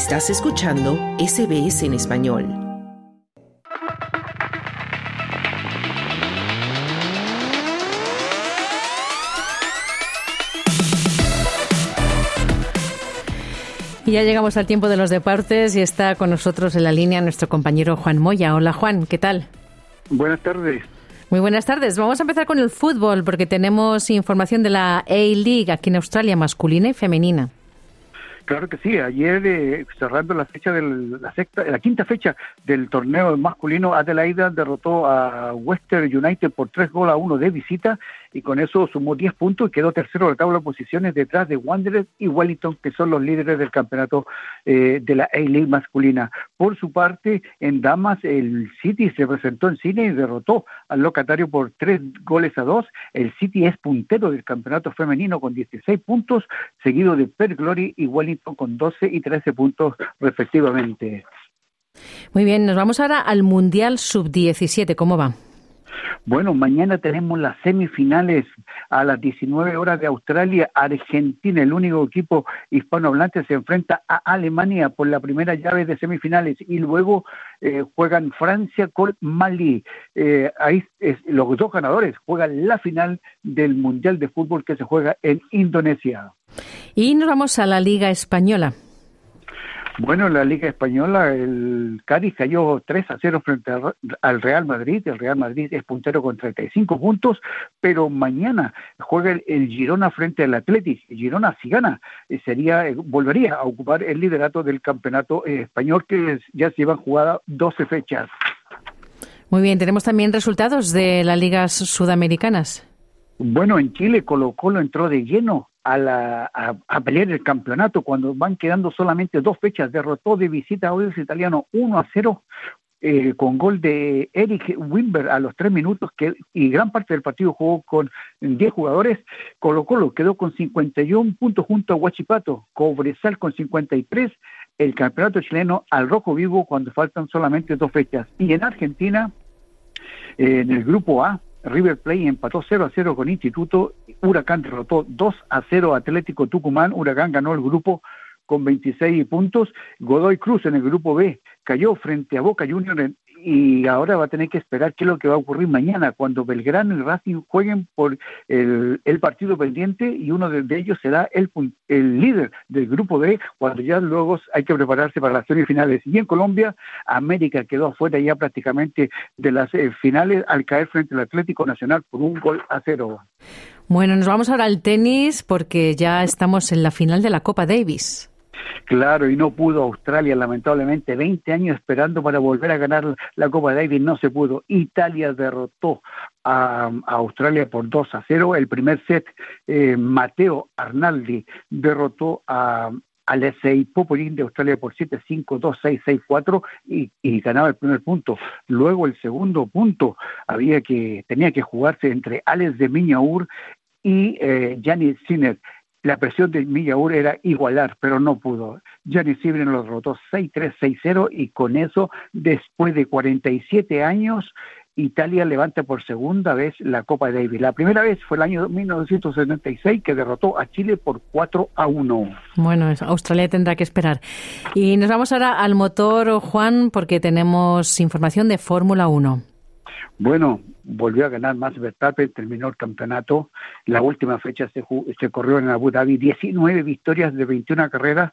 Estás escuchando SBS en español. Y ya llegamos al tiempo de los deportes y está con nosotros en la línea nuestro compañero Juan Moya. Hola Juan, ¿qué tal? Buenas tardes. Muy buenas tardes. Vamos a empezar con el fútbol porque tenemos información de la A-League aquí en Australia, masculina y femenina. Claro que sí. Ayer, eh, cerrando la fecha la, sexta, la quinta fecha del torneo masculino, Adelaida derrotó a Western United por tres goles a uno de visita y con eso sumó 10 puntos y quedó tercero de la tabla de posiciones detrás de Wanderers y Wellington, que son los líderes del campeonato eh, de la A-League masculina. Por su parte, en Damas, el City se presentó en cine y derrotó al locatario por tres goles a dos. El City es puntero del campeonato femenino con 16 puntos, seguido de Per Glory y Wellington con 12 y 13 puntos respectivamente. Muy bien, nos vamos ahora al Mundial Sub-17. ¿Cómo va? Bueno, mañana tenemos las semifinales a las 19 horas de Australia. Argentina, el único equipo hispanohablante, se enfrenta a Alemania por la primera llave de semifinales y luego eh, juegan Francia con Mali. Eh, ahí los dos ganadores juegan la final del Mundial de Fútbol que se juega en Indonesia. Y nos vamos a la Liga Española. Bueno, en la Liga Española el Cádiz cayó 3 a 0 frente al Real Madrid. El Real Madrid es puntero con 35 puntos, pero mañana juega el, Girona frente al Atlético. Girona, si gana, eh, sería, eh, volvería a ocupar el liderato del campeonato eh, español que ya se llevan jugada 12 fechas. Muy bien, tenemos también resultados de las ligas sudamericanas. Bueno, en Chile Colo Colo entró de lleno a, la, a, pelear el campeonato cuando van quedando solamente dos fechas. Derrotó de visita a Oils Italiano 1 a 0 eh, con gol de Eric Wimber a los tres minutos que, y gran parte del partido jugó con 10 jugadores. Colo Colo quedó con 51 puntos junto a Huachipato, Cobresal con 53, el campeonato chileno al rojo vivo cuando faltan solamente dos fechas. Y en Argentina, eh, en el grupo A, River Plate empató 0 a 0 con Instituto, Huracán derrotó 2 a 0 Atlético Tucumán, Huracán ganó el grupo con 26 puntos, Godoy Cruz en el grupo B cayó frente a Boca Juniors y ahora va a tener que esperar qué es lo que va a ocurrir mañana cuando Belgrano y Racing jueguen por el, partido pendiente y uno de, ellos será el, el líder del grupo B cuando ya luego hay que prepararse para las semifinales. Y en Colombia, América quedó afuera ya prácticamente de las eh, finales al caer frente al Atlético Nacional por un gol a cero. Bueno, nos vamos ahora al tenis porque ya estamos en la final de la Copa Davis. Claro, y no pudo Australia, lamentablemente, 20 años esperando para volver a ganar la Copa Davis, no se pudo. Italia derrotó a, Australia por 2 a 0. El primer set, eh, Mateo Arnaldi derrotó a, Alexei Popolin de Australia por 7-5, 2-6, 6-4 y, y, ganaba el primer punto. Luego el segundo punto había que tenía que jugarse entre Alex de Miñaur y eh, Janis Sinner la presión de Millaur era igualar, pero no pudo. Gianni Sibren lo derrotó 6-3, 6-0 y con eso, después de 47 años, Italia levanta por segunda vez la Copa Davis. La primera vez fue el año 1976 que derrotó a Chile por 4 a 1. Bueno, Australia tendrá que esperar. Y nos vamos ahora al motor, Juan, porque tenemos información de Fórmula 1. Bueno, volvió a ganar más Verstappen, terminó el campeonato. La última fecha se, se corrió en Abu Dhabi, 19 victorias de 21 carreras.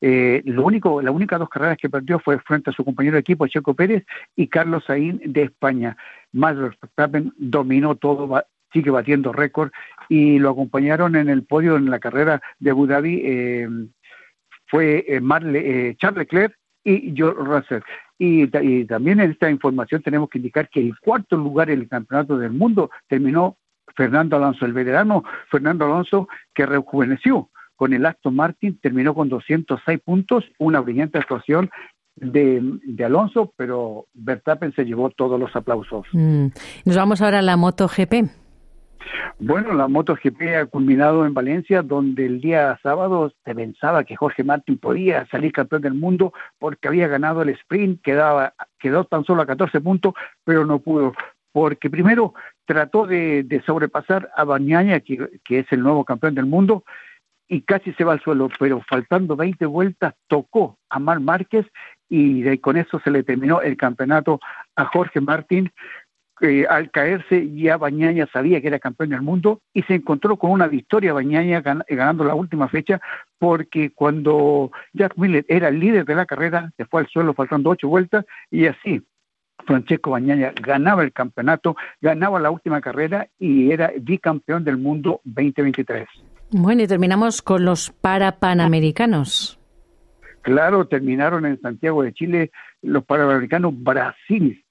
Eh, lo único, la única dos carreras que perdió fue frente a su compañero de equipo Checo Pérez y Carlos Saín de España. Max Verstappen dominó todo, sigue batiendo récord y lo acompañaron en el podio en la carrera de Abu Dhabi. Eh, fue eh, Marle, Charles Leclerc y George Russell. Y, también en esta información tenemos que indicar que el cuarto lugar en el campeonato del mundo terminó Fernando Alonso, el veterano Fernando Alonso, que rejuveneció con el Aston Martin, terminó con 206 puntos, una brillante actuación de, Alonso, pero Verstappen se llevó todos los aplausos. Mm. Nos vamos ahora a la MotoGP. Bueno, la MotoGP ha culminado en Valencia, donde el día sábado se pensaba que Jorge Martín podía salir campeón del mundo porque había ganado el sprint, quedaba, quedó tan solo a 14 puntos, pero no pudo, porque primero trató de, sobrepasar a Bañaña, que, es el nuevo campeón del mundo, y casi se va al suelo, pero faltando 20 vueltas tocó a Mar Márquez y con eso se le terminó el campeonato a Jorge Martín. Que al caerse ya Bañaña sabía que era campeón del mundo y se encontró con una victoria Bañaña ganando la última fecha porque cuando Jack Miller era el líder de la carrera se fue al suelo faltando ocho vueltas y así Francesco Bañaña ganaba el campeonato, ganaba la última carrera y era bicampeón del mundo 2023. Bueno, y terminamos con los parapanamericanos. Claro, terminaron en Santiago de Chile los Panamericanos Brasil.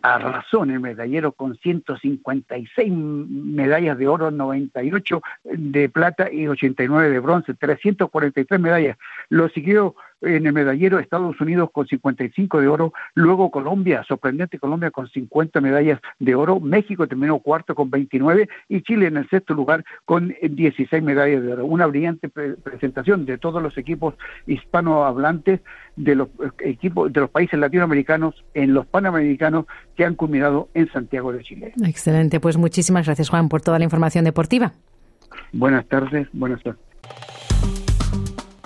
Arrasó en el medallero con 156 medallas de oro, 98 de plata y 89 de bronce, 343 medallas. Lo siguió en el medallero Estados Unidos con 55 de oro, luego Colombia, sorprendente Colombia con 50 medallas de oro, México terminó cuarto con 29 y Chile en el sexto lugar con 16 medallas de oro. Una brillante presentación de todos los equipos hispanohablantes de los equipos de los países latinoamericanos en los panamericanos que han culminado en Santiago de Chile. Excelente, pues muchísimas gracias Juan por toda la información deportiva. Buenas tardes, buenas tardes.